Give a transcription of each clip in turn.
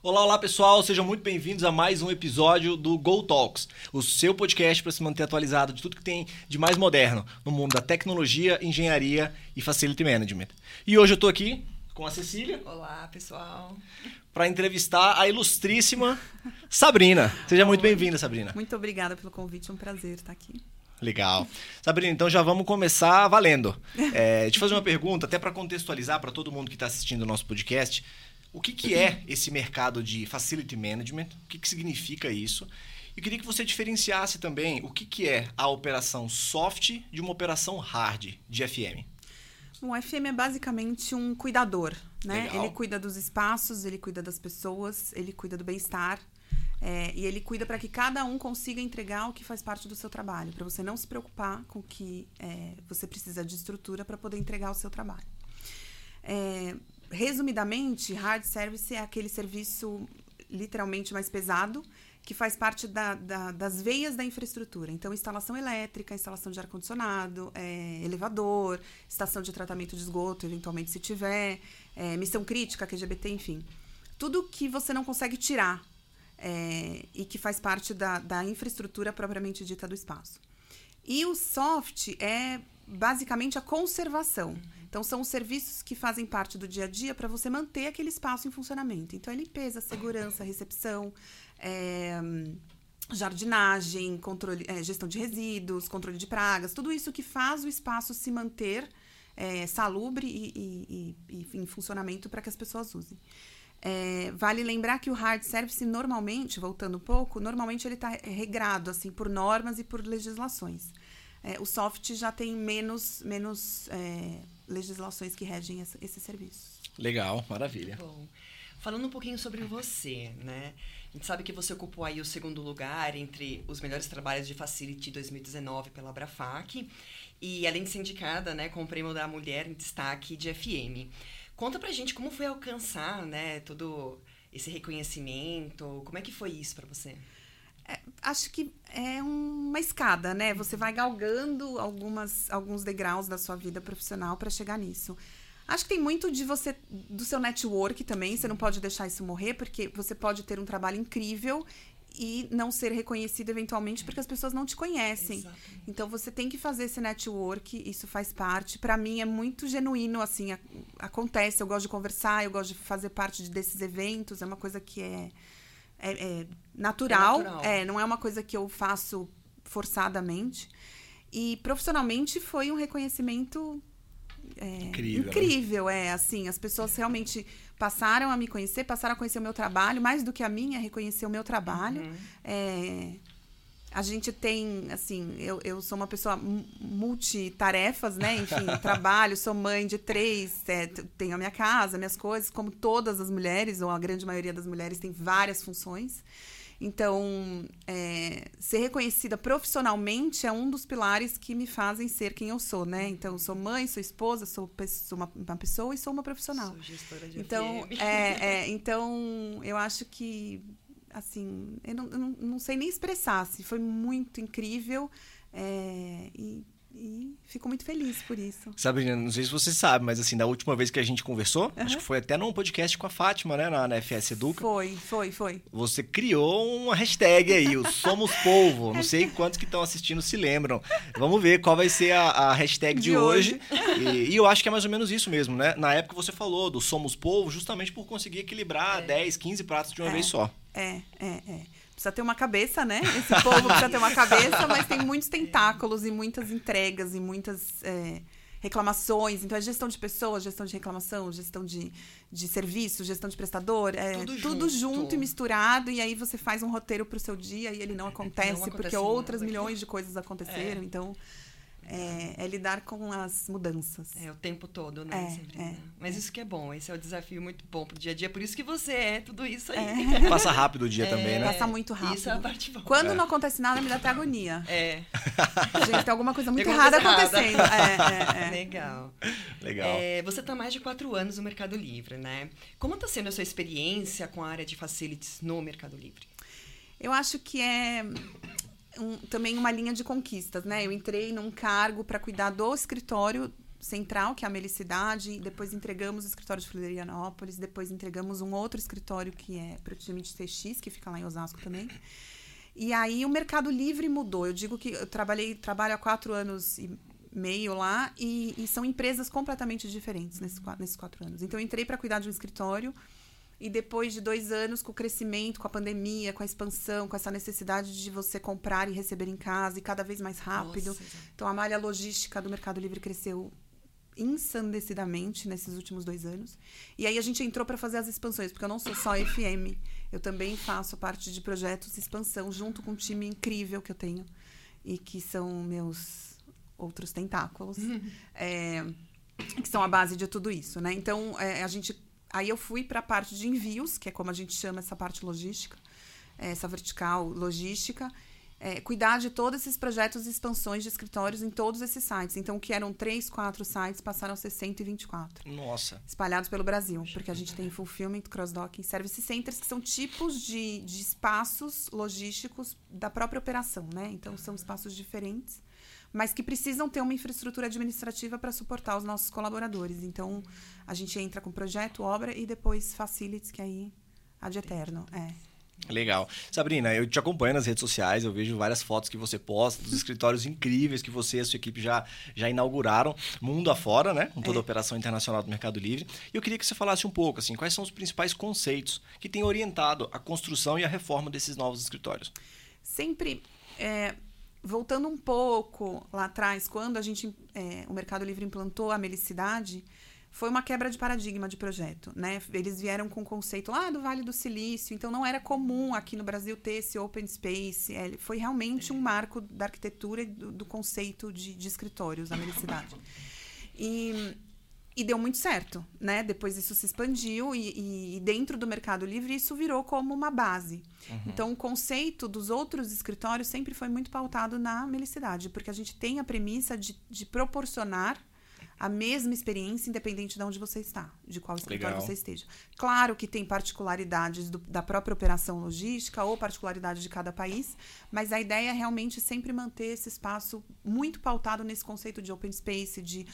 Olá, olá pessoal, sejam muito bem-vindos a mais um episódio do Go Talks, o seu podcast para se manter atualizado de tudo que tem de mais moderno no mundo da tecnologia, engenharia e facility management. E hoje eu estou aqui com a Cecília. Olá, pessoal. Para entrevistar a ilustríssima Sabrina. Seja muito bem-vinda, Sabrina. Muito obrigada pelo convite, é um prazer estar aqui. Legal. Sabrina, então já vamos começar valendo. É, deixa eu fazer uma pergunta, até para contextualizar para todo mundo que está assistindo o nosso podcast. O que, que é esse mercado de facility management? O que, que significa isso? E queria que você diferenciasse também o que, que é a operação soft de uma operação hard de FM. O FM é basicamente um cuidador, né? Legal. Ele cuida dos espaços, ele cuida das pessoas, ele cuida do bem-estar. É, e ele cuida para que cada um consiga entregar o que faz parte do seu trabalho, para você não se preocupar com o que é, você precisa de estrutura para poder entregar o seu trabalho. É, resumidamente, hard service é aquele serviço literalmente mais pesado que faz parte da- da- das veias da infraestrutura. Então, instalação elétrica, instalação de ar-condicionado, é, elevador, estação de tratamento de esgoto, eventualmente se tiver, é, missão crítica, QGBT, enfim. Tudo que você não consegue tirar é, e que faz parte da, da infraestrutura propriamente dita do espaço. E o soft é basicamente a conservação. Então, são os serviços que fazem parte do dia a dia para você manter aquele espaço em funcionamento. Então, é limpeza, segurança, recepção, é, jardinagem, controle, é, gestão de resíduos, controle de pragas, tudo isso que faz o espaço se manter é, salubre e, e- e- e em funcionamento para que as pessoas usem. É, vale lembrar que o hard service normalmente, voltando um pouco, normalmente ele está regrado assim por normas e por legislações. É, o soft já tem menos, menos é, legislações que regem essa- esses serviços. Legal, maravilha. Bom, falando um pouquinho sobre você, né? A gente sabe que você ocupou aí o segundo lugar entre os melhores trabalhos de Facility 2019 pela Abrafac. E além de ser indicada, né, com o prêmio da mulher em destaque de FM. Conta pra gente como foi alcançar, né, todo esse reconhecimento. Como é que foi isso pra você? Acho que é uma escada, né? Você vai galgando algumas, alguns degraus da sua vida profissional para chegar nisso. Acho que tem muito de você, do seu network também. Você não pode deixar isso morrer, porque você pode ter um trabalho incrível e não ser reconhecido eventualmente porque as pessoas não te conhecem. Exatamente. Então você tem que fazer esse network, isso faz parte. Para mim é muito genuíno, assim, a- acontece. Eu gosto de conversar, eu gosto de fazer parte de- desses eventos. É uma coisa que é, é, é natural, É natural. é, não é uma coisa que eu faço forçadamente. E profissionalmente foi um reconhecimento é, Incrível, né? incrível, é assim, as pessoas realmente passaram a me conhecer, passaram a conhecer o meu trabalho, mais do que a minha, reconhecer o meu trabalho. Uhum. É, a gente tem, assim, eu, eu sou uma pessoa mu- multitarefas, né? Enfim, trabalho, sou mãe de três, é, tenho a minha casa, minhas coisas, como todas as mulheres, ou a grande maioria das mulheres tem várias funções. Então, é, ser reconhecida profissionalmente é um dos pilares que me fazem ser quem eu sou, né? Então, sou mãe, sou esposa, sou, sou uma, uma pessoa e sou uma profissional. Sou gestora de Então, é, é, então, eu acho que, assim, eu não, eu não, não sei nem expressar, assim, foi muito incrível é, e, e fico muito feliz por isso. Sabrina, não sei se você sabe, mas assim, da última vez que a gente conversou, acho que foi até num podcast com a Fátima, né, na, na FS Educa. Foi, foi, foi. Você criou uma hashtag aí, o Somos Polvo. Não sei quantos que estão assistindo se lembram. Vamos ver qual vai ser a, a hashtag de, De hoje. E, e eu acho que é mais ou menos isso mesmo, né? Na época você falou do Somos Polvo justamente por conseguir equilibrar 10, 15 pratos de uma É. vez só. É, é, é. Precisa ter uma cabeça, né? Esse povo precisa ter uma cabeça, mas tem muitos tentáculos e muitas entregas e muitas é, reclamações. Então, é gestão de pessoas, gestão de reclamação, gestão de, de serviço, gestão de prestador. É Tudo tudo, junto. junto. e misturado. E aí você faz um roteiro pro seu dia e ele não acontece, acontece porque outras milhões de coisas aconteceram. Então, é, é lidar com as mudanças. É, o tempo todo, né? É, Sabrina? é, Mas isso que é bom, esse é o desafio muito bom pro dia a dia. Por isso que você é tudo isso aí. Passa rápido o dia também, né? Passa muito rápido. Isso é a parte boa. Quando É. não acontece nada, me dá até agonia. É, Gente, tem alguma coisa muito errada acontecendo. É, é, é. legal. Legal. É, você está mais de quatro anos no Mercado Livre, né? Como está sendo a sua experiência com a área de facilities no Mercado Livre? Eu acho que é um- também uma linha de conquistas, né? Eu entrei num cargo para cuidar do escritório central, que é a Melicidade, depois entregamos o escritório de Florianópolis, depois entregamos um outro escritório que é para o time de TX, que fica lá em Osasco também. E aí o Mercado Livre mudou. Eu digo que eu trabalhei, trabalho há quatro anos e meio lá e, e são empresas completamente diferentes nesses, nesses quatro anos. Então eu entrei para cuidar de um escritório e depois de dois anos, com o crescimento, com a pandemia, com a expansão, com essa necessidade de você comprar e receber em casa e cada vez mais rápido. Nossa, então, a malha logística do Mercado Livre cresceu ensandecidamente nesses últimos dois anos. E aí a gente entrou para fazer as expansões, porque eu não sou só FM, eu também faço parte de projetos de expansão, junto com um time incrível que eu tenho e que são meus outros tentáculos, é, que são a base de tudo isso, né? Então, é, a gente Aí eu fui para a parte de envios, que é como a gente chama essa parte logística, é, essa vertical logística, é, cuidar de todos esses projetos e expansões de escritórios em todos esses sites. Então, que eram três, quatro sites, passaram a ser 124. Nossa. Espalhados pelo Brasil, porque a gente tem Fulfillment, Cross-Docking, Service Centers, que são tipos de, de espaços logísticos da própria operação, né? Então, são espaços diferentes mas que precisam ter uma infraestrutura administrativa para suportar os nossos colaboradores. Então, a gente entra com projeto, obra e depois facilities, que aí ad eterno. É. Legal. Sabrina, eu te acompanho nas redes sociais, eu vejo várias fotos que você posta, dos escritórios incríveis que você e a sua equipe já, já inauguraram, mundo afora, né? Com toda é. a operação internacional do Mercado Livre. E eu queria que você falasse um pouco, assim, quais são os principais conceitos que têm orientado a construção e a reforma desses novos escritórios? Sempre é, voltando um pouco lá atrás, quando a gente, é, o Mercado Livre implantou a Melicidade, foi uma quebra de paradigma de projeto, né? Eles vieram com o conceito lá do Vale do Silício, então não era comum aqui no Brasil ter esse open space. É, foi realmente um marco da arquitetura e do, do conceito de, de escritórios, a Melicidade. E e deu muito certo, né? Depois isso se expandiu e, e, dentro do Mercado Livre isso virou como uma base. Uhum. Então o conceito dos outros escritórios sempre foi muito pautado na melicidade, porque a gente tem a premissa de, de proporcionar a mesma experiência independente de onde você está, de qual escritório Legal. você esteja. Claro que tem particularidades do, da própria operação logística ou particularidades de cada país, mas a ideia é realmente sempre manter esse espaço muito pautado nesse conceito de open space, de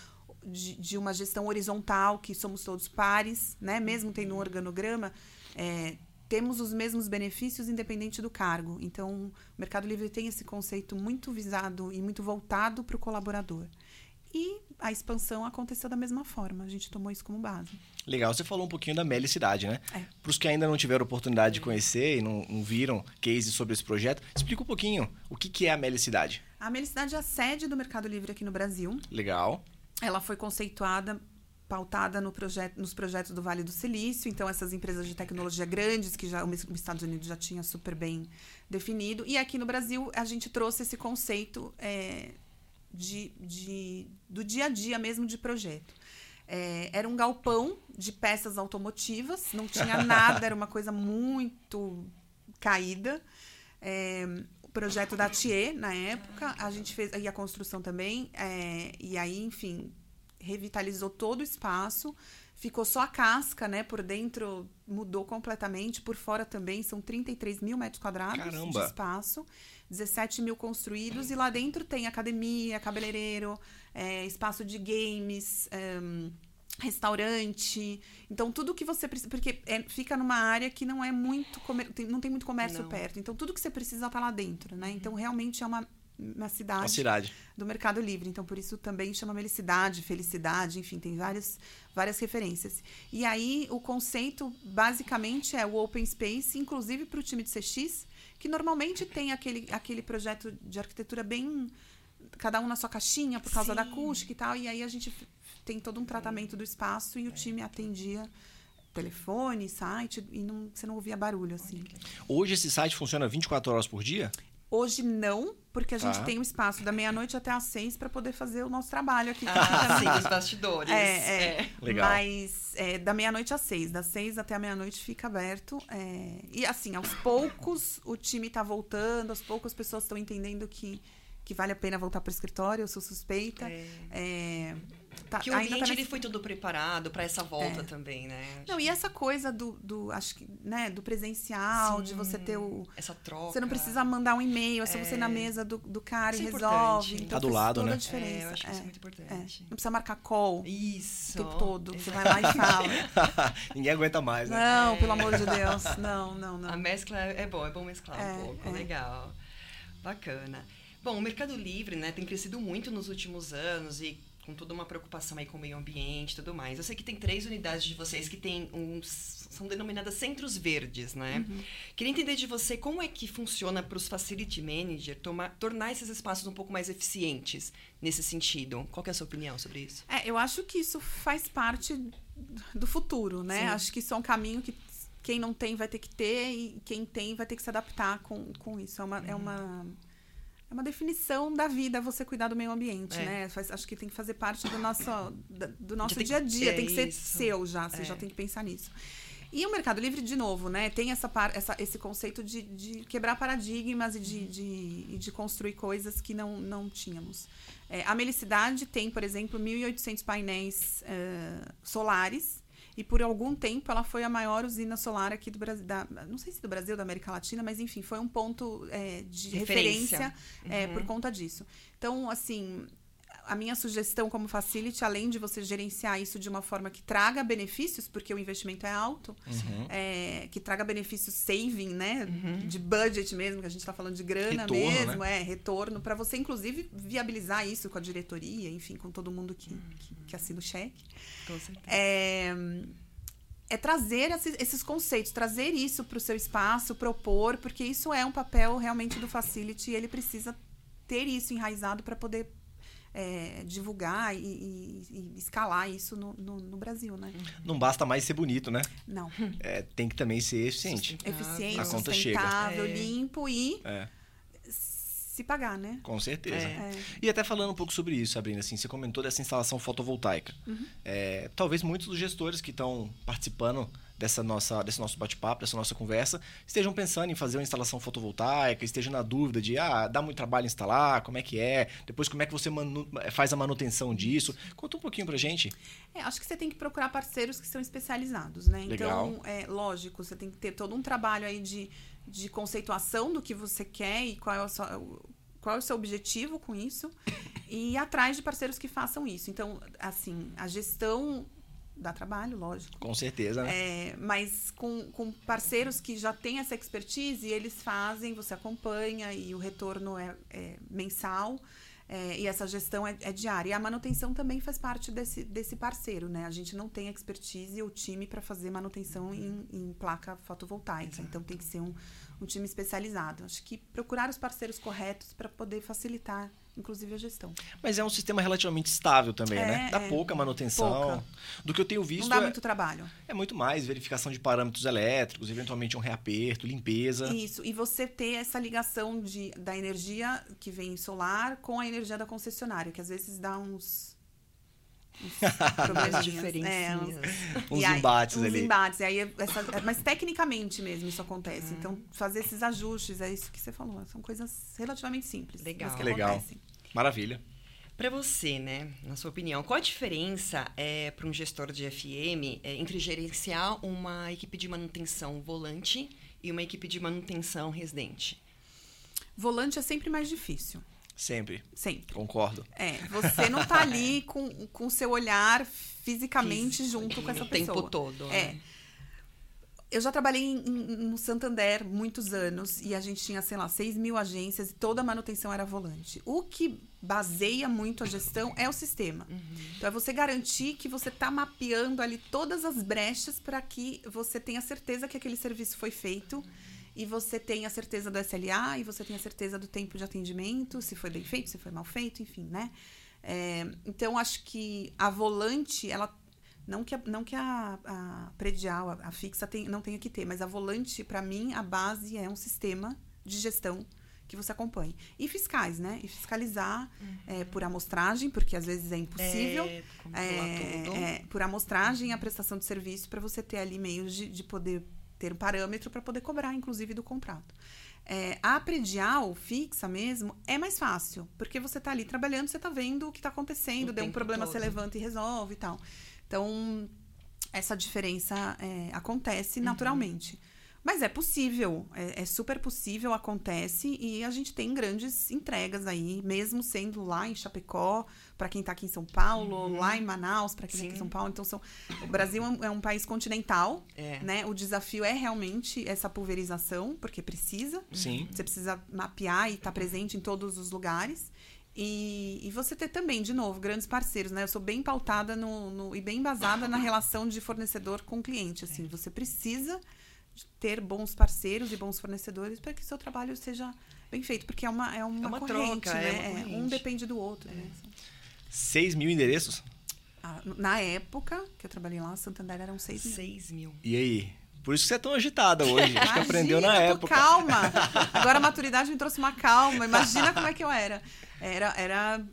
de, de, uma gestão horizontal, que somos todos pares, né? mesmo tendo um organograma, é, temos os mesmos benefícios independente do cargo. Então, o Mercado Livre tem esse conceito muito visado e muito voltado para o colaborador. E a expansão aconteceu da mesma forma, a gente tomou isso como base. Legal, você falou um pouquinho da Melicidade, né? É. Para os que ainda não tiveram oportunidade de conhecer e não, não viram cases sobre esse projeto, explica um pouquinho o que, que é a Melicidade. A Melicidade é a sede do Mercado Livre aqui no Brasil. Legal ela foi conceituada pautada no projeto, nos projetos do Vale do Silício, então essas empresas de tecnologia grandes que já os Estados Unidos já tinha super bem definido e aqui no Brasil a gente trouxe esse conceito é, de, de, do dia a dia mesmo de projeto. É, era um galpão de peças automotivas, não tinha nada, era uma coisa muito caída. É, projeto da TIE na época, a gente fez e a construção também, é, e aí, enfim, revitalizou todo o espaço, ficou só a casca, né? Por dentro mudou completamente, por fora também são 33 mil metros quadrados Caramba. de espaço, 17 mil construídos, e lá dentro tem academia, cabeleireiro, é, espaço de games. É, restaurante. Então, tudo que você precisa. Porque é, fica numa área que não é muito. Comer, tem, não tem muito comércio não. perto. Então, tudo que você precisa tá lá dentro, né? Então, realmente é uma, uma cidade, uma cidade do Mercado Livre. Então, por isso também chama Melicidade, Felicidade, enfim, tem várias, várias referências. E aí, o conceito, basicamente, é o Open Space, inclusive para o time de CX, que normalmente tem aquele, aquele projeto de arquitetura bem cada um na sua caixinha por causa Sim. da acústica e tal. E aí a gente tem todo um tratamento do espaço e o time atendia telefone, site, e não, você não ouvia barulho, assim. Hoje esse site funciona 24 horas por dia? Hoje não, porque a gente tá. tem um espaço da meia-noite até às seis para poder fazer o nosso trabalho aqui. Ah, sim, os bastidores. É, é. é. Legal. Mas é, da meia-noite às seis, das seis até a meia-noite fica aberto. É, e assim, aos poucos o time está voltando, aos poucos as pessoas estão entendendo que, que vale a pena voltar para o escritório, eu sou suspeita. É. é tá, Que o ainda tá ambiente nesse- ele foi todo preparado para essa volta É. também, né? Não, e essa coisa do, do acho que, né, do presencial, de Sim, você ter o. Essa troca. Você não precisa mandar um e-mail, é só você ir na É. mesa do, do cara Isso e é resolve. importante. Então Tá do lado, toda né? a diferença. É, eu acho que isso é é, muito é. importante. Não precisa marcar call Isso. o tempo todo. Você vai lá e fala. Ninguém aguenta mais, né? Não, É. pelo amor de Deus. Não, não, A não. mescla é bom, é bom mesclar É, um pouco, é. legal. Bacana. Bom, o Mercado Livre, né, tem crescido muito nos últimos anos e com toda uma preocupação aí com o meio ambiente e tudo mais. Eu sei que tem três unidades de vocês que tem uns, são denominadas centros verdes, né? Uhum. Queria entender de você como é que funciona para os facility manager tomar, tornar esses espaços um pouco mais eficientes nesse sentido. Qual é a sua opinião sobre isso? É, eu acho que isso faz parte do futuro, né? Sim. Acho que isso é um caminho que quem não tem vai ter que ter e quem tem vai ter que se adaptar com, com isso. É uma, é uma, é uma definição da vida você cuidar do meio ambiente, É. né? Faz- acho que tem que fazer parte do nosso, do nosso dia a dia, é tem que ser isso. seu já, você É. já tem que pensar nisso. E o Mercado Livre, de novo, né, tem essa, essa- esse conceito de, de quebrar paradigmas e de, de, e de construir coisas que não, não tínhamos. É, a Melicidade tem, por exemplo, 1.800 painéis eh, solares. E por algum tempo ela foi a maior usina solar aqui do Brasil. Da, não sei se do Brasil, da América Latina, mas enfim, foi um ponto eh, de Referência. referência, eh, Uhum. por conta disso. Então, assim, a minha sugestão como facility, além de você gerenciar isso de uma forma que traga benefícios, porque o investimento é alto, Uhum. é, que traga benefícios saving, né? Uhum. De budget mesmo, que a gente está falando de grana Retorno, mesmo, é, retorno, para você, inclusive, viabilizar isso com a diretoria, enfim, com todo mundo que, que, que assina o cheque. Com certeza. É, é trazer esses, esses conceitos, trazer isso para o seu espaço, propor, porque isso é um papel realmente do facility e ele precisa ter isso enraizado para poder é, divulgar e, e- e escalar isso no, no, no Brasil, né? Não basta mais ser bonito, né? Não. É, tem que também ser eficiente. Eficiente, A conta chega. sustentável, É. limpo e É, se pagar, né? com certeza. É. E até falando um pouco sobre isso, Sabrina, assim, você comentou dessa instalação fotovoltaica. Uhum. É, talvez muitos dos gestores que estão participando dessa nossa, desse nosso bate-papo, dessa nossa conversa, estejam pensando em fazer uma instalação fotovoltaica, estejam na dúvida de, ah, dá muito trabalho instalar, como é que é, depois como é que você faz a manutenção disso. Conta um pouquinho pra gente. É, acho que você tem que procurar parceiros que são especializados, né? Legal. Então, é lógico, você tem que ter todo um trabalho aí de, de conceituação do que você quer e qual é o seu, qual é o seu objetivo com isso e ir atrás de parceiros que façam isso. Então, assim, a gestão dá trabalho, lógico. Com certeza, né? É, mas com, com parceiros que já têm essa expertise, eles fazem, você acompanha e o retorno é, é mensal. é, e essa gestão é, é diária. E a manutenção também faz parte desse, desse parceiro, né? A gente não tem expertise ou time para fazer manutenção em, em placa fotovoltaica. Então tem que ser um, um time especializado. Acho que procurar os parceiros corretos para poder facilitar, inclusive, a gestão. Mas é um sistema relativamente estável também, É, né? Dá é. pouca manutenção. Pouca. Do que eu tenho visto não dá é, muito trabalho. é muito mais verificação de parâmetros elétricos, eventualmente um reaperto, limpeza. Isso, e você ter essa ligação de, da energia que vem solar com a energia da concessionária, que às vezes dá uns. Uns As probleminhas. diferencinhas. É, uns, Uns aí- embates uns ali. embates. E aí essa- mas tecnicamente mesmo isso acontece. Então, fazer esses ajustes, é isso que você falou. São coisas relativamente simples. mas Legal. que Legal. acontecem. Maravilha. Para você, né, na sua opinião, qual a diferença é, para um gestor de FM é, entre gerenciar uma equipe de manutenção volante e uma equipe de manutenção residente? Volante é sempre mais difícil. Sempre. Sempre. Concordo. É, você não tá ali com o seu olhar fisicamente junto com essa o pessoa. tempo todo. É. né? Eu já trabalhei em- em- no Santander muitos anos e a gente tinha, sei lá, 6 mil agências e toda a manutenção era volante. O que baseia muito a gestão é o sistema. Então, é você garantir que você está mapeando ali todas as brechas para que você tenha certeza que aquele serviço foi feito e você tenha certeza do SLA e você tenha certeza do tempo de atendimento, se foi bem feito, se foi mal feito, enfim, né? É, então, acho que a volante, ela não que a, não que a, a predial, a, a fixa tem, não tenha que ter, mas a volante, para mim, a base é um sistema de gestão que você acompanhe. E fiscais, né? E fiscalizar é, por amostragem, porque às vezes é impossível. É, É, é, por amostragem a prestação de serviço para você ter ali meios de, de poder ter um parâmetro para poder cobrar, inclusive, do contrato. É, a predial fixa mesmo é mais fácil, porque você está ali trabalhando, você está vendo o que está acontecendo, O deu um problema, todo. você levanta e resolve e tal. Então, essa diferença é, acontece Uhum. naturalmente. Mas é possível, é, é super possível, acontece, e a gente tem grandes entregas aí, mesmo sendo lá em Chapecó, para quem está aqui em São Paulo, lá em Manaus, para quem está aqui em Uhum. São Paulo. Então, são, o Brasil é um, é um país continental, É. né? O desafio é realmente essa pulverização, porque precisa. Sim. Você precisa mapear e estar presente em todos os lugares. E, e você ter também, de novo, grandes parceiros, né? Eu sou bem pautada no, no- e bem embasada na relação de fornecedor com cliente. Assim, você precisa de ter bons parceiros e bons fornecedores para que o seu trabalho seja bem feito, porque é uma, é uma, uma corrente, troca, né? é uma É, corrente. um depende do outro. né? 6 mil endereços? Ah, Na época que eu trabalhei lá, Santander eram seis mil. 6 mil. E aí? Por isso que você é tão agitada hoje. Acho que aprendeu na tô época. calma. Agora a maturidade me trouxe uma calma. Imagina como é que eu era. Era, era,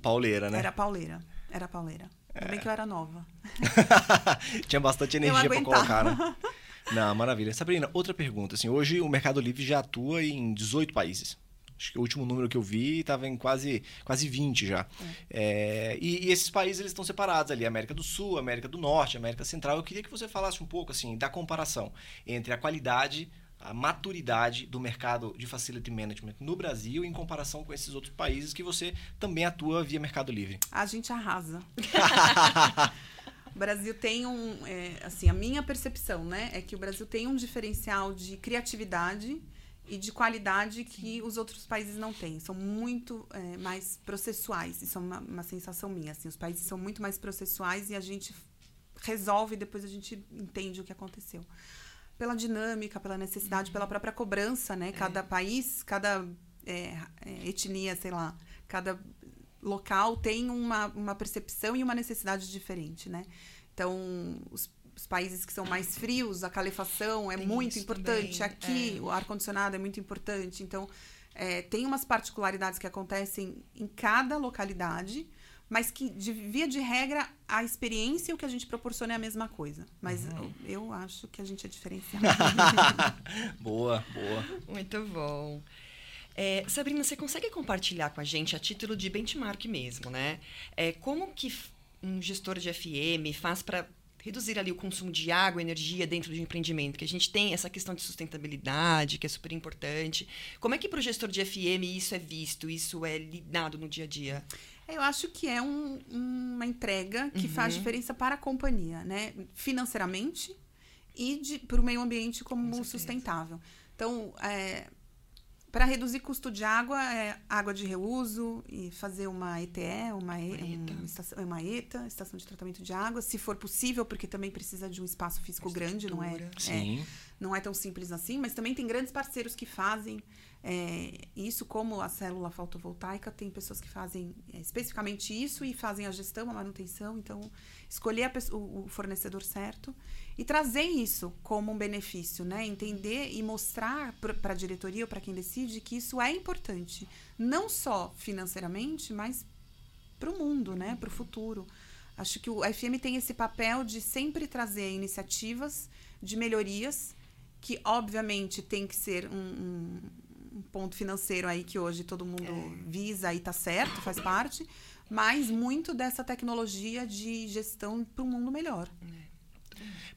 Pauleira, né? era pauleira. Era pauleira. Ainda bem que eu era nova. Tinha bastante energia para colocar, né? Não, maravilha. Sabrina, outra pergunta. Assim, hoje o Mercado Livre já atua em 18 países. Acho que o último número que eu vi estava em quase, quase 20 já. É, e, e esses países eles estão separados ali, América do Sul, América do Norte, América Central. Eu queria que você falasse um pouco assim da comparação entre a qualidade, a maturidade do mercado de facility management no Brasil em comparação com esses outros países que você também atua via Mercado Livre. A gente arrasa. O Brasil tem um. é, assim, a minha percepção, né? É que o Brasil tem um diferencial de criatividade e de qualidade que os outros países não têm. São muito é, mais processuais. Isso é uma, uma sensação minha. Assim, os países são muito mais processuais e a gente resolve e depois a gente entende o que aconteceu. Pela dinâmica, pela necessidade, pela própria cobrança, né? Cada país, cada é, é, etnia, sei lá, cada local tem uma, uma percepção e uma necessidade diferente, né? Então, os, os países que são mais frios, a calefação é Tem muito importante. também, Aqui, é. o ar-condicionado é muito importante. Então, é, tem umas particularidades que acontecem em cada localidade, mas que, de via de regra, a experiência e o que a gente proporciona é a mesma coisa. Mas eu, eu acho que a gente é diferenciado. boa, boa. Muito bom. É, Sabrina, você consegue compartilhar com a gente, a título de benchmark mesmo, né? É, como que um gestor de FM faz para reduzir ali o consumo de água e energia dentro de um empreendimento? Que a gente tem essa questão de sustentabilidade, que é super importante. Como é que para o gestor de FM isso é visto, isso é lidado no dia a dia? Eu acho que é um- uma entrega que faz diferença para a companhia, né? Financeiramente e para o meio ambiente como Com sustentável. Então, para reduzir custo de água, é água de reuso e fazer uma ETE, uma, e, ETA. estação, uma ETA, estação de tratamento de água, se for possível, porque também precisa de um espaço físico grande, não é? É não é tão simples assim, mas também tem grandes parceiros que fazem é, isso, como a célula fotovoltaica, tem pessoas que fazem é, especificamente isso e fazem a gestão, a manutenção. Então, escolher a pesso- o, o fornecedor certo e trazer isso como um benefício, né? Entender e mostrar para a diretoria ou para quem decide que isso é importante, não só financeiramente, mas para o mundo, né? Para o futuro. Acho que o FM tem esse papel de sempre trazer iniciativas de melhorias que, obviamente, tem que ser um, um- um ponto financeiro aí que hoje todo mundo visa e tá certo, faz parte, mas muito dessa tecnologia de gestão para um mundo melhor.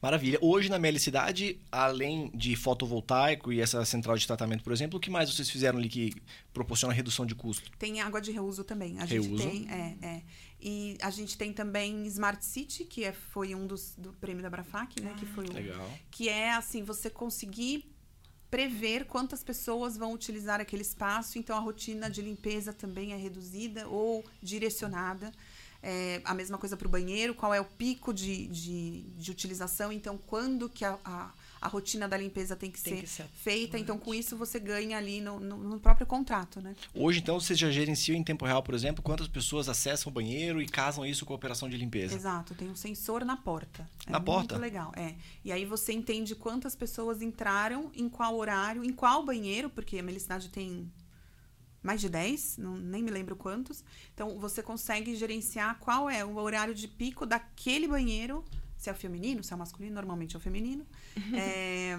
Maravilha. Hoje na Meli Cidade, além de fotovoltaico e essa central de tratamento, por exemplo, o que mais vocês fizeram ali que proporciona redução de custo? Tem água de reuso também. A gente Reuso? tem, é, é. E a gente tem também Smart City, que é, foi um dos do prêmio da Brafac, né? que foi Legal. que é assim você conseguir prever quantas pessoas vão utilizar aquele espaço, então a rotina de limpeza também é reduzida ou direcionada. É, a mesma coisa para o banheiro, qual é o pico de, de, de utilização, então quando que a, a, a rotina da limpeza tem que Tem ser que ser feita, então com isso você ganha ali no, no, no próprio contrato, né? Hoje, então, vocês já gerenciam em tempo real, por exemplo, quantas pessoas acessam o banheiro e casam isso com a operação de limpeza? Exato, tem um sensor na porta. É Na porta? Muito legal, é. E aí você entende quantas pessoas entraram, em qual horário, em qual banheiro, porque a Melicidade tem mais de 10, não, nem me lembro quantos. Então você consegue gerenciar qual é o horário de pico daquele banheiro, se é o feminino, se é o masculino, normalmente é o feminino. É,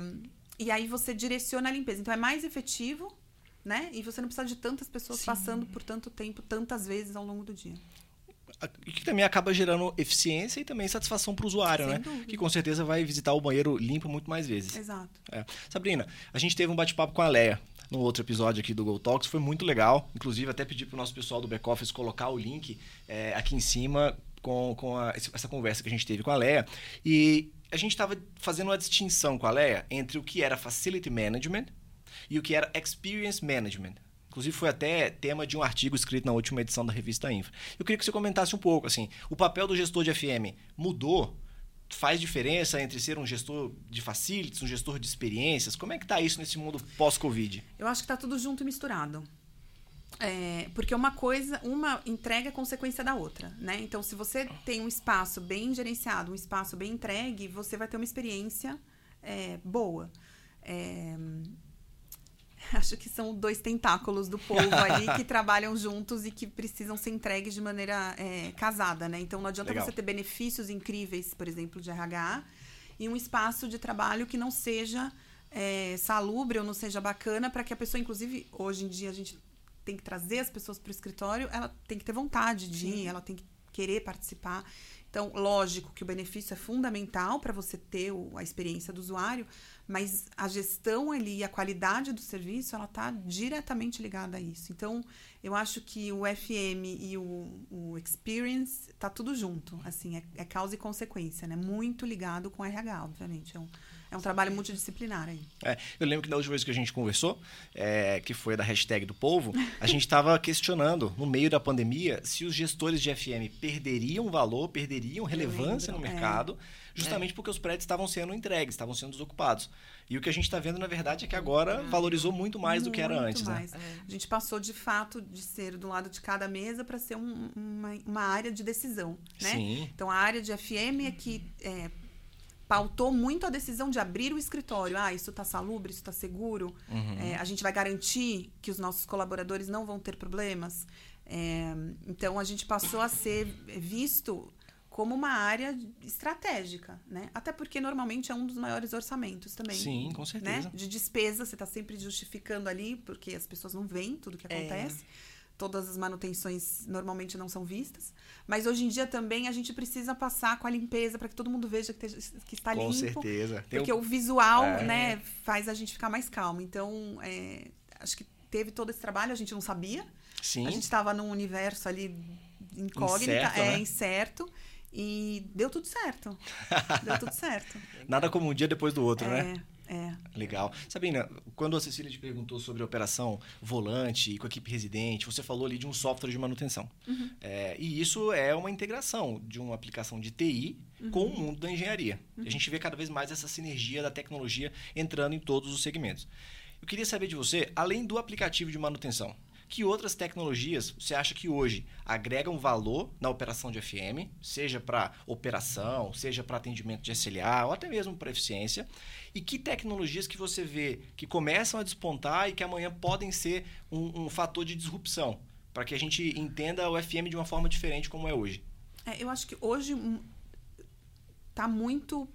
e aí você direciona a limpeza. Então é mais efetivo, né? E você não precisa de tantas pessoas Sim. passando por tanto tempo, tantas vezes ao longo do dia. E que também acaba gerando eficiência e também satisfação para o usuário, Sem né? dúvida. Que com certeza vai visitar o banheiro limpo muito mais vezes. Exato. É. Sabrina, a gente teve um bate-papo com a Leia no outro episódio aqui do Go Talks, foi muito legal. Inclusive, até pedi pro nosso pessoal do back-office colocar o link é, aqui em cima com, com a- essa conversa que a gente teve com a Leia. E a gente estava fazendo uma distinção com a Leia entre o que era Facility Management e o que era Experience Management. Inclusive, foi até tema de um artigo escrito na última edição da revista Infra. Eu queria que você comentasse um pouco, assim, o papel do gestor de FM mudou? Faz diferença entre ser um gestor de facilities, um gestor de experiências? Como é que tá isso nesse mundo pós-Covid? Eu acho que tá tudo junto e misturado. É, porque uma coisa, uma entrega é consequência da outra, né? Então, se você tem um espaço bem gerenciado, um espaço bem entregue, você vai ter uma experiência é, boa. É, acho que são dois tentáculos do povo ali que trabalham juntos e que precisam ser entregues de maneira é, casada, né? Então, não adianta Legal. você ter benefícios incríveis, por exemplo, de RH, e um espaço de trabalho que não seja é, salubre ou não seja bacana para que a pessoa, inclusive, hoje em dia a gente tem que trazer as pessoas para o escritório, ela tem que ter vontade de ir, ela tem que querer participar. Então, lógico que o benefício é fundamental para você ter o- a experiência do usuário, mas a gestão ali e a qualidade do serviço, ela está diretamente ligada a isso. Então, eu acho que o FM e o, o Experience tá tudo junto, assim, é, é causa e consequência, né? Muito ligado com o RH, obviamente. É um, é um trabalho multidisciplinar aí. É, eu lembro que da última vez que a gente conversou, é, que foi da hashtag do povo, a gente estava questionando, no meio da pandemia, se os gestores de FM perderiam valor, perderiam relevância no é. mercado, justamente porque os prédios estavam sendo entregues, estavam sendo desocupados. E o que a gente está vendo, na verdade, é que agora valorizou muito mais do que era Muito antes, né? mais. A gente passou, de fato, de ser do lado de cada mesa para ser um- uma, uma área de decisão, né? Sim. Então, a área de FM é que é, pautou muito a decisão de abrir o escritório. Ah, isso está salubre, isso está seguro. Uhum. É, a gente vai garantir que os nossos colaboradores não vão ter problemas. É, então, a gente passou a ser visto como uma área estratégica, né? Até porque normalmente é um dos maiores orçamentos também. Sim, com Né? certeza. De despesa, você está sempre justificando ali, porque as pessoas não veem tudo que É. Todas as manutenções normalmente não são vistas. Mas hoje em dia também a gente precisa passar com a limpeza para que todo mundo veja que, esteja- que está Com limpo. certeza. Tem Porque o- o visual, É. né, faz a gente ficar mais calmo. Então, é, acho que teve todo esse trabalho, a gente não sabia. Sim. A gente estava num universo ali incógnita, Incerto, é né? incerto. E deu tudo certo. deu tudo certo. Nada como um dia depois do outro, né? É. Legal. Sabrina, quando a Cecília te perguntou sobre a operação volante com a equipe residente, você falou ali de um software de manutenção. É, e isso é uma integração de uma aplicação de TI com o mundo da engenharia. E A gente vê cada vez mais essa sinergia da tecnologia entrando em todos os segmentos. Eu queria saber de você, além do aplicativo de manutenção, que outras tecnologias você acha que hoje agregam valor na operação de FM, seja para operação, seja para atendimento de SLA, ou até mesmo para eficiência? E que tecnologias que você vê que começam a despontar e que amanhã podem ser um, um fator de disrupção, para que a gente entenda o FM de uma forma diferente como é hoje? É, eu acho que hoje hum, tá muito,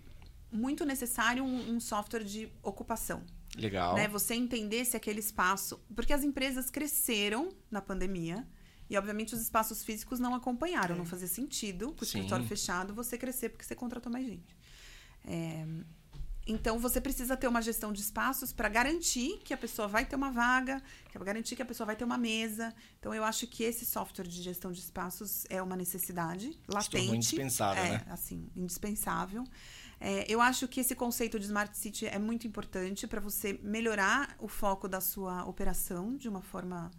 muito necessário um, um software de ocupação. Legal. Né? Você entender se aquele espaço. Porque as empresas cresceram na pandemia. E, obviamente, os espaços físicos não acompanharam. Não fazia sentido, com o Sim. escritório fechado, você crescer porque você contratou mais gente. É, Então, você precisa ter uma gestão de espaços para garantir que a pessoa vai ter uma vaga, para garantir que a pessoa vai ter uma mesa. Então, eu acho que esse software de gestão de espaços é uma necessidade latente. tornou indispensável, é, né? assim, indispensável. É, eu acho que esse conceito de Smart City é muito importante para você melhorar o foco da sua operação de uma forma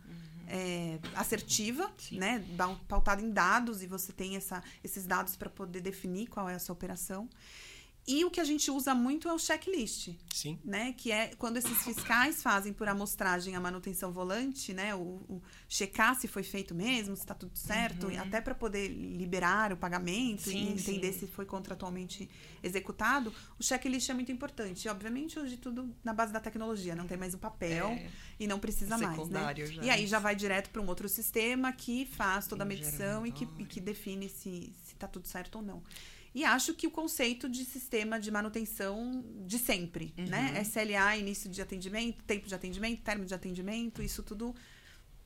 é, assertiva, Sim. né? Pautada em dados e você tem essa, esses dados para poder definir qual é a sua operação. E o que a gente usa muito é o checklist Sim. né? Que é quando esses fiscais fazem por amostragem a manutenção volante, né? O, o checar se foi feito mesmo, se está tudo certo, e até para poder liberar o pagamento Sim, e entender sim. se foi contratualmente executado, o checklist é muito importante. E, obviamente, hoje tudo na base da tecnologia, não tem mais o papel É. e não precisa mais, né? Já. E aí já vai direto para um outro sistema que faz toda a medição e que, e que define se está tudo certo ou não. E acho que o conceito de sistema de manutenção de sempre, Uhum. né? SLA, início de atendimento, tempo de atendimento, término de atendimento, isso tudo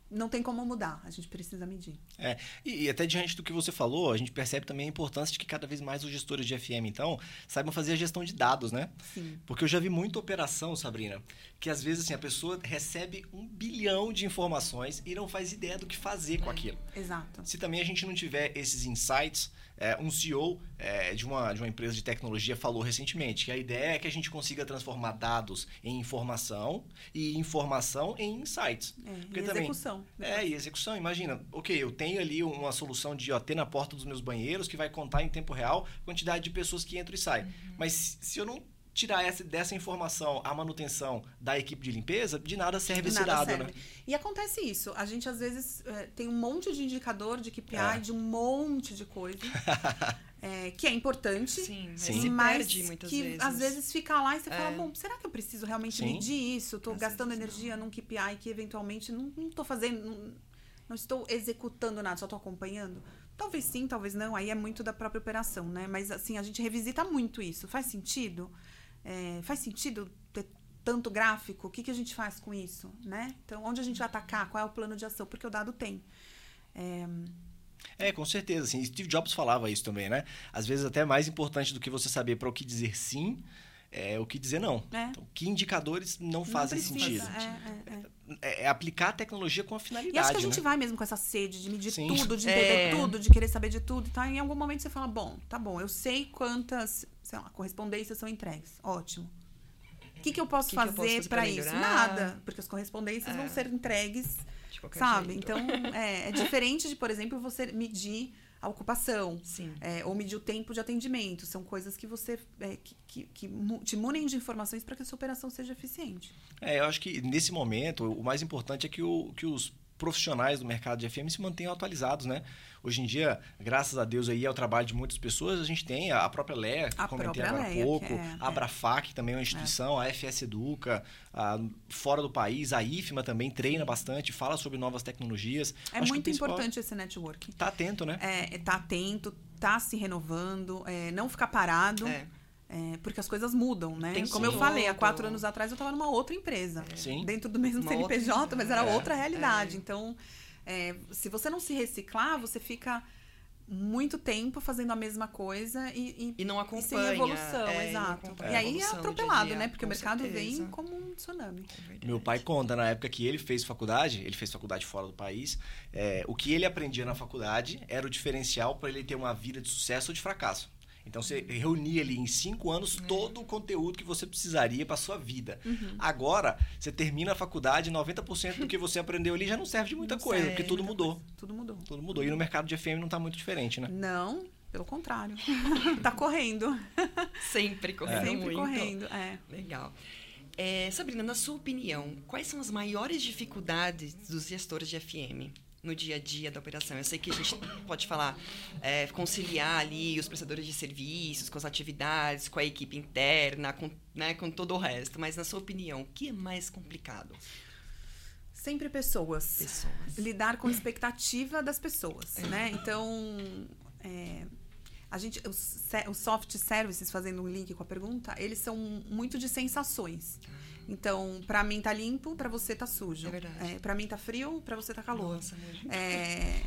não tem como mudar. A gente precisa medir. É, e, e até diante do que você falou, a gente percebe também a importância de que cada vez mais os gestores de FM, então, saibam fazer a gestão de dados, né? Sim. Porque eu já vi muita operação, Sabrina, que às vezes assim, a pessoa recebe um bilhão de informações e não faz ideia do que fazer com aquilo. Exato. Se também a gente não tiver esses insights, é, um CEO é, de, uma, de uma empresa de tecnologia falou recentemente que a ideia é que a gente consiga transformar dados em informação e informação em insights. É, Porque e também- execução. É, e execução, imagina, ok, eu tenho ali uma solução de OT na porta dos meus banheiros que vai contar em tempo real a quantidade de pessoas que entram e saem. Mas se- se eu não tirar essa, dessa informação a manutenção da equipe de limpeza, de nada serve esse Nada dado, serve. né? E acontece isso. A gente, às vezes, é, tem um monte de indicador de KPI, É. de um monte de coisa, é, que é importante. Sim, mas Sim. mas perde que vezes. às vezes fica lá e você fala, É. bom, será que eu preciso realmente Sim. medir isso? Estou gastando energia num KPI que eventualmente não estou fazendo, não, não estou executando nada, só estou acompanhando? Talvez sim, talvez não. Aí é muito da própria operação, né? Mas assim, a gente revisita muito isso. Faz sentido? É, faz sentido ter tanto gráfico? O que, que a gente faz com isso, né? Então, onde a gente vai atacar? Qual é o plano de ação? Porque o dado tem. É, com certeza. Assim, Steve Jobs falava isso também, né? Às vezes até mais importante do que você saber para o que dizer sim, é o que dizer não. É. Então, que indicadores não Não fazem precisa, sentido? é, é, é. É, é aplicar a tecnologia com a E finalidade, acho que a gente né? vai mesmo com essa sede de medir Sim. tudo, de É. entender tudo, de querer saber de tudo. Tá? Em algum momento você fala, bom, tá bom, eu sei quantas, sei lá, correspondências são entregues. Ótimo. O que, que eu posso Que fazer, pra isso? Nada. Porque as correspondências É. vão ser entregues, De qualquer sabe? jeito. Então, é, é diferente de, por exemplo, você medir a ocupação. Sim. é, ou medir o tempo de atendimento. São coisas que você é, que, que, que te munem de informações para que a sua operação seja eficiente. É, eu acho que nesse momento o mais importante é que, o, que os profissionais do mercado de FM se mantenham atualizados, né? Hoje em dia, graças a Deus aí ao trabalho de muitas pessoas, a gente tem a própria LEA, que A comentei agora há pouco, é- a Abrafac, que também é uma instituição, a FS Educa, a, fora do país, a IFMA também treina bastante, fala sobre novas tecnologias. É Acho muito importante esse networking. Tá atento, né? é, tá atento, tá se renovando, é, não ficar parado, É. é, porque as coisas mudam, né? Tem Como eu falei, há quatro anos atrás eu estava numa outra empresa, Sim. dentro do mesmo Uma CNPJ, outra- mas era É. outra realidade. Então, é, se você não se reciclar, você fica muito tempo fazendo a mesma coisa e, e E não e acompanha. sem evolução, é, e exato. E a aí é atropelado, dia né? Porque o mercado certeza. vem como um tsunami. É. Meu pai conta, na época que ele fez faculdade, ele fez faculdade fora do país, é, o que ele aprendia na faculdade era o diferencial para ele ter uma vida de sucesso ou de fracasso. Então você reunia ali em cinco anos todo o conteúdo que você precisaria para sua vida. Agora, você termina a faculdade, 90% do que você aprendeu ali já não serve de muita Não coisa, serve porque tudo mudou. Tudo mudou. Tudo mudou. E no mercado de FM não está muito diferente, né? Não, pelo contrário. tá correndo. Sempre correndo Sempre muito. correndo. É. Legal. É, Sabrina, na sua opinião, quais são as maiores dificuldades dos gestores de FM no dia a dia da operação? Eu sei que a gente pode falar, é, conciliar ali os prestadores de serviços com as atividades, com a equipe interna, com, né, com todo o resto, mas na sua opinião, o que é mais complicado? Sempre pessoas. Pessoas. Lidar com a expectativa das pessoas, né? Então, é, a gente, os, os soft services, fazendo um link com a pergunta, eles são muito de sensações. Então, pra mim tá limpo, pra você tá sujo. É verdade. É, pra mim tá frio, pra você tá calor. Nossa. É,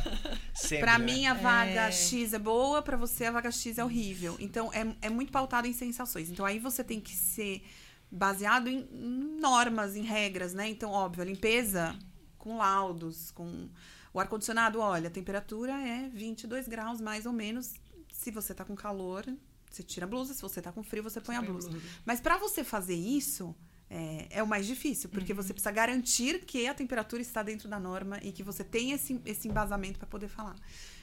Sempre, Pra né? mim, a vaga É. X é boa, pra você, a vaga X é horrível. Então, é, é muito pautado em sensações. Então, aí você tem que ser baseado em, em normas, em regras, né? Então, óbvio, a limpeza com laudos, com o ar-condicionado, olha, a temperatura é 22 graus, mais ou menos. Se você tá com calor, você tira a blusa. Se você tá com frio, você põe a Põe a blusa. blusa. Mas para você fazer isso, é, é o mais difícil, porque você precisa garantir que a temperatura está dentro da norma e que você tem esse, esse embasamento para poder falar.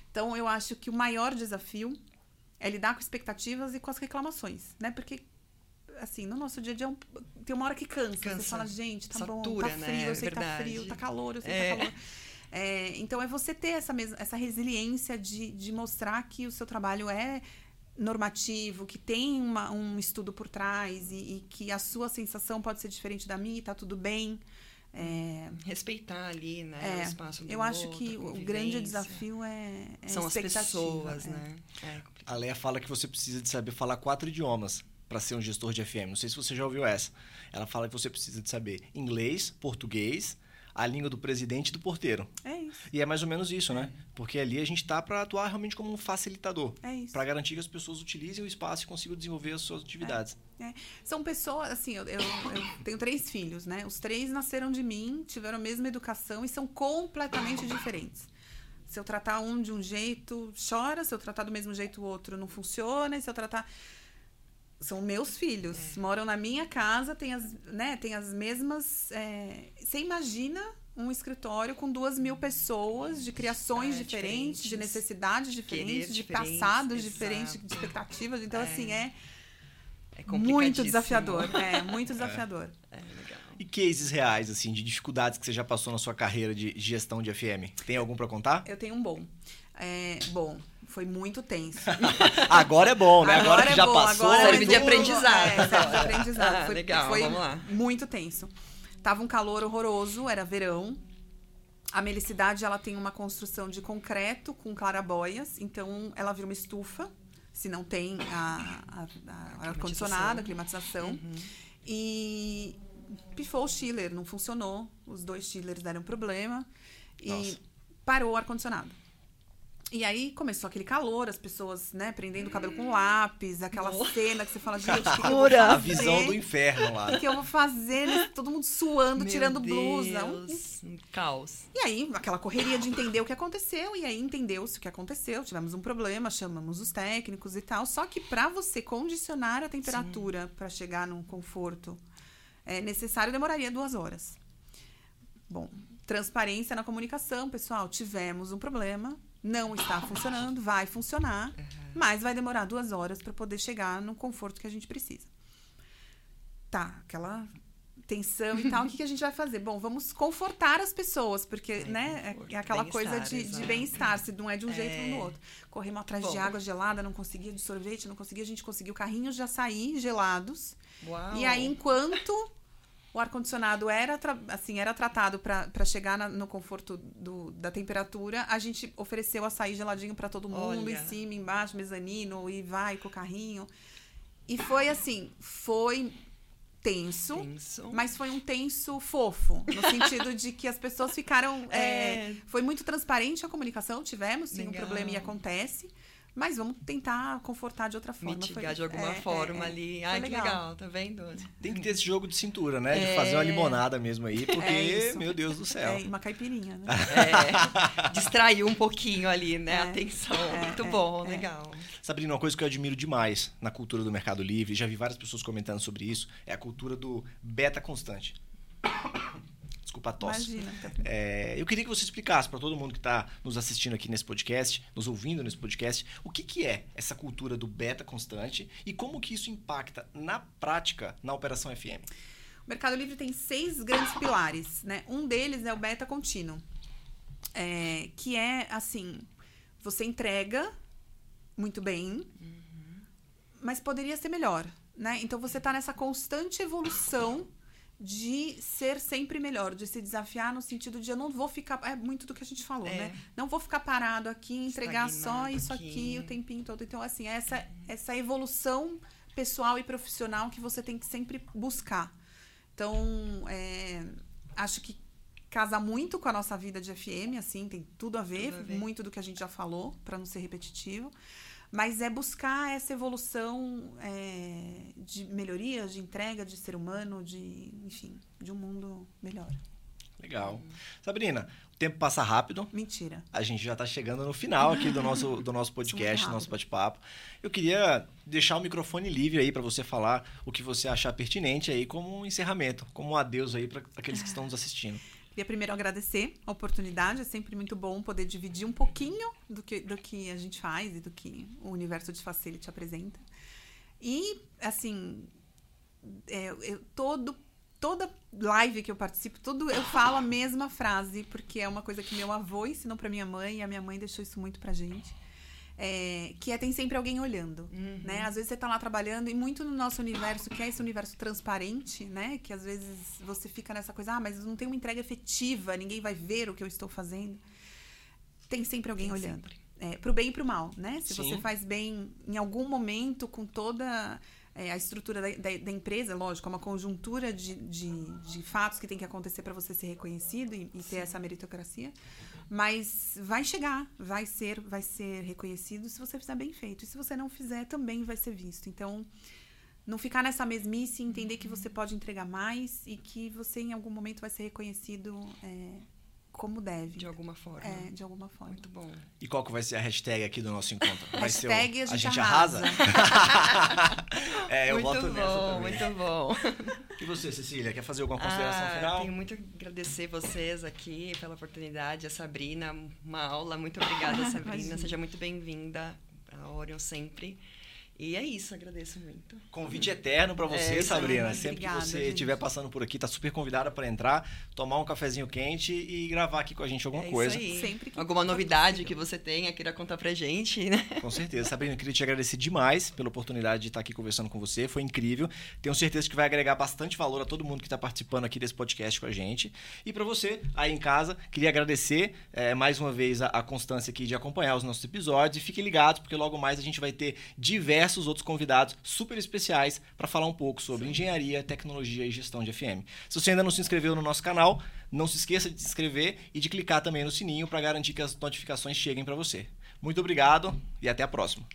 Então, eu acho que o maior desafio é lidar com expectativas e com as reclamações, né? Porque, assim, no nosso dia a dia é um- tem uma hora que cansa. Cansa. Você fala, gente, tá bom, Satura, tá né? frio, eu sei que tá frio, tá calor, eu sei É. que tá calor. É, então, é você ter essa, mesma, essa resiliência de, de mostrar que o seu trabalho é normativo, que tem uma- um estudo por trás e, e que a sua sensação pode ser diferente da minha e tá tudo bem. É, Respeitar ali, né? É, o espaço do eu acho outro, que o grande desafio é, é São as pessoas, é. né? É. A Leia fala que você precisa de saber falar quatro idiomas para ser um gestor de FM. Não sei se você já ouviu essa. Ela fala que você precisa de saber inglês, português, a língua do presidente e do porteiro. É isso, E é mais ou menos isso, né? Porque ali a gente tá para atuar realmente como um facilitador, é isso. para garantir que as pessoas utilizem o espaço e consigam desenvolver as suas atividades. São pessoas, assim, eu, eu- eu tenho três filhos, né? Os três nasceram de mim, tiveram a mesma educação e são completamente diferentes. Se eu tratar um de um jeito, chora. Se eu tratar do mesmo jeito, o outro não funciona. E se eu tratar. São meus filhos, É. moram na minha casa, tem as, né, tem as mesmas. é, Você imagina um escritório com duas mil pessoas de criações É, diferentes, de diferentes. necessidades diferentes, de passados diferentes, de expectativas. Então, É. assim, é É muito desafiador. É, muito desafiador. É, legal. E cases reais, assim, de dificuldades que você já passou na sua carreira de gestão de FM? Tem algum para contar? Eu tenho um bom. É, bom, foi muito tenso. Agora é bom, né? Agora, que é já bom, passou. agora Serve é de aprendizado. É, serve de aprendizado. Ah, foi, legal, foi vamos lá. muito tenso. Tava um calor horroroso, era verão. A melicidade, ela tem uma construção de concreto com clarabóias, então ela vira uma estufa, se não tem a, a, a ar-condicionado, a climatização. Uhum. E pifou o chiller, não funcionou. Os dois chillers deram problema. E Nossa. parou o ar-condicionado. E aí começou aquele calor, as pessoas, né, prendendo o cabelo com lápis, aquela Nossa. cena que você fala, gente, o que, que eu vou fazer? A visão do inferno lá. O que eu vou fazer? Todo mundo suando, Meu tirando blusa. Um- Deus, um caos. E aí, aquela correria de entender o que aconteceu, e aí entendeu-se o que aconteceu, tivemos um problema, chamamos os técnicos e tal. Só que para você condicionar a temperatura para chegar num conforto é necessário, demoraria duas horas. Bom, transparência na comunicação, pessoal. Tivemos um problema, não está funcionando, vai funcionar, mas vai demorar duas horas para poder chegar no conforto que a gente precisa. Tá, aquela tensão e tal, o que, que a gente vai fazer? Bom, vamos confortar as pessoas, porque, É, né, é aquela coisa de, de bem-estar, se não é de um jeito É. ou no outro. Corremos atrás de Bom. água gelada, não conseguia de sorvete, não conseguia, a gente conseguiu carrinhos já sair gelados. Uau. E aí, enquanto o ar-condicionado era, assim, era tratado para chegar na- no conforto do- da temperatura, a gente ofereceu açaí geladinho para todo mundo, Olha. em cima, embaixo, mezanino, e vai com o carrinho. E foi assim, foi tenso. Tenso. Mas foi um tenso fofo, no sentido de que as pessoas ficaram. é, É. foi muito transparente a comunicação, tivemos sim um Legal. problema e acontece, mas vamos tentar confortar de outra forma. Mitigar Foi- de alguma é, forma é, é. ali. Ai, que legal, tá vendo? Tem que ter esse jogo de cintura, né? De É. fazer uma limonada mesmo aí, porque, É isso. meu Deus do céu. É, uma caipirinha, né? É, distraiu um pouquinho ali, né? É. A atenção. É, Muito é, bom, é. legal. Sabrina, uma coisa que eu admiro demais na cultura do Mercado Livre, já vi várias pessoas comentando sobre isso, é a cultura do beta constante. Desculpa a tosse. Imagina. tá É, eu queria que você explicasse para todo mundo que está nos assistindo aqui nesse podcast, nos ouvindo nesse podcast, o que, que é essa cultura do beta constante e como que isso impacta na prática na Operação FM. O Mercado Livre tem seis grandes pilares, né? Um deles é o beta contínuo, é, que é assim: você entrega muito bem, mas poderia ser melhor, né? Então você está nessa constante evolução de ser sempre melhor, de se desafiar no sentido de eu não vou ficar. É muito do que a gente falou, É. né? Não vou ficar parado aqui, entregar só isso aqui. aqui o tempinho todo. Então, assim, essa, essa evolução pessoal e profissional que você tem que sempre buscar. Então, é, acho que casa muito com a nossa vida de FM, assim, tem tudo a ver, Tudo a ver. muito do que a gente já falou, para não ser repetitivo. Mas é buscar essa evolução é, de melhoria, de entrega de ser humano, de, enfim, de um mundo melhor. Legal. Sabrina, o tempo passa rápido. Mentira. A gente já está chegando no final aqui do nosso, do nosso podcast, do nosso bate-papo. Eu queria deixar o microfone livre aí para você falar o que você achar pertinente aí como um encerramento, como um adeus aí para aqueles que estão nos assistindo. Queria primeiro agradecer a oportunidade, é sempre muito bom poder dividir um pouquinho do que, do que a gente faz e do que o universo de Facility apresenta. E, assim, é, eu, todo, toda live que eu participo, tudo eu falo a mesma frase, porque é uma coisa que meu avô ensinou para minha mãe e a minha mãe deixou isso muito pra gente. É, que é tem sempre alguém olhando, Uhum. né? Às vezes você tá lá trabalhando e muito no nosso universo, que é esse universo transparente, né? Que às vezes você fica nessa coisa, ah, mas não tem uma entrega efetiva, ninguém vai ver o que eu estou fazendo. Tem sempre alguém Tem olhando. sempre. É, pro bem e pro mal, né? Se Sim. você faz bem em algum momento com toda é, a estrutura da, da- da empresa, lógico, é uma conjuntura de, de, de fatos que tem que acontecer para você ser reconhecido e, e ter essa meritocracia. Mas vai chegar, vai ser, vai ser reconhecido se você fizer bem feito. E se você não fizer, também vai ser visto. Então, não ficar nessa mesmice, entender que você pode entregar mais e que você em algum momento vai ser reconhecido é, como deve. De alguma forma. É, de alguma forma. Muito bom. E qual que vai ser a hashtag aqui do nosso encontro? Vai Hashtag ser a gente arrasa. é, eu muito voto bom, nessa também. muito bom. E você, Cecília, quer fazer alguma consideração Ah, final? Tenho muito a agradecer vocês aqui pela oportunidade. A Sabrina, uma aula. Muito obrigada, Sabrina. Imagina. Seja muito bem-vinda a Orion sempre. E é isso, agradeço muito. Convite eterno pra você, É, Sabrina. Sempre Obrigada, que você estiver passando por aqui, tá super convidada para entrar, tomar um cafezinho quente e gravar aqui com a gente alguma é coisa. Isso aí. Sempre que Alguma novidade que você tenha, queira contar pra gente, né? Com certeza. Sabrina, eu queria te agradecer demais pela oportunidade de estar aqui conversando com você. Foi incrível. Tenho certeza que vai agregar bastante valor a todo mundo que está participando aqui desse podcast com a gente. E para você, aí em casa, queria agradecer eh, mais uma vez a, a constância aqui de acompanhar os nossos episódios. E fiquem ligados, porque logo mais a gente vai ter diversos outros convidados super especiais para falar um pouco sobre engenharia, tecnologia e gestão de FM. Se você ainda não se inscreveu no nosso canal, não se esqueça de se inscrever e de clicar também no sininho para garantir que as notificações cheguem para você. Muito obrigado e até a próxima.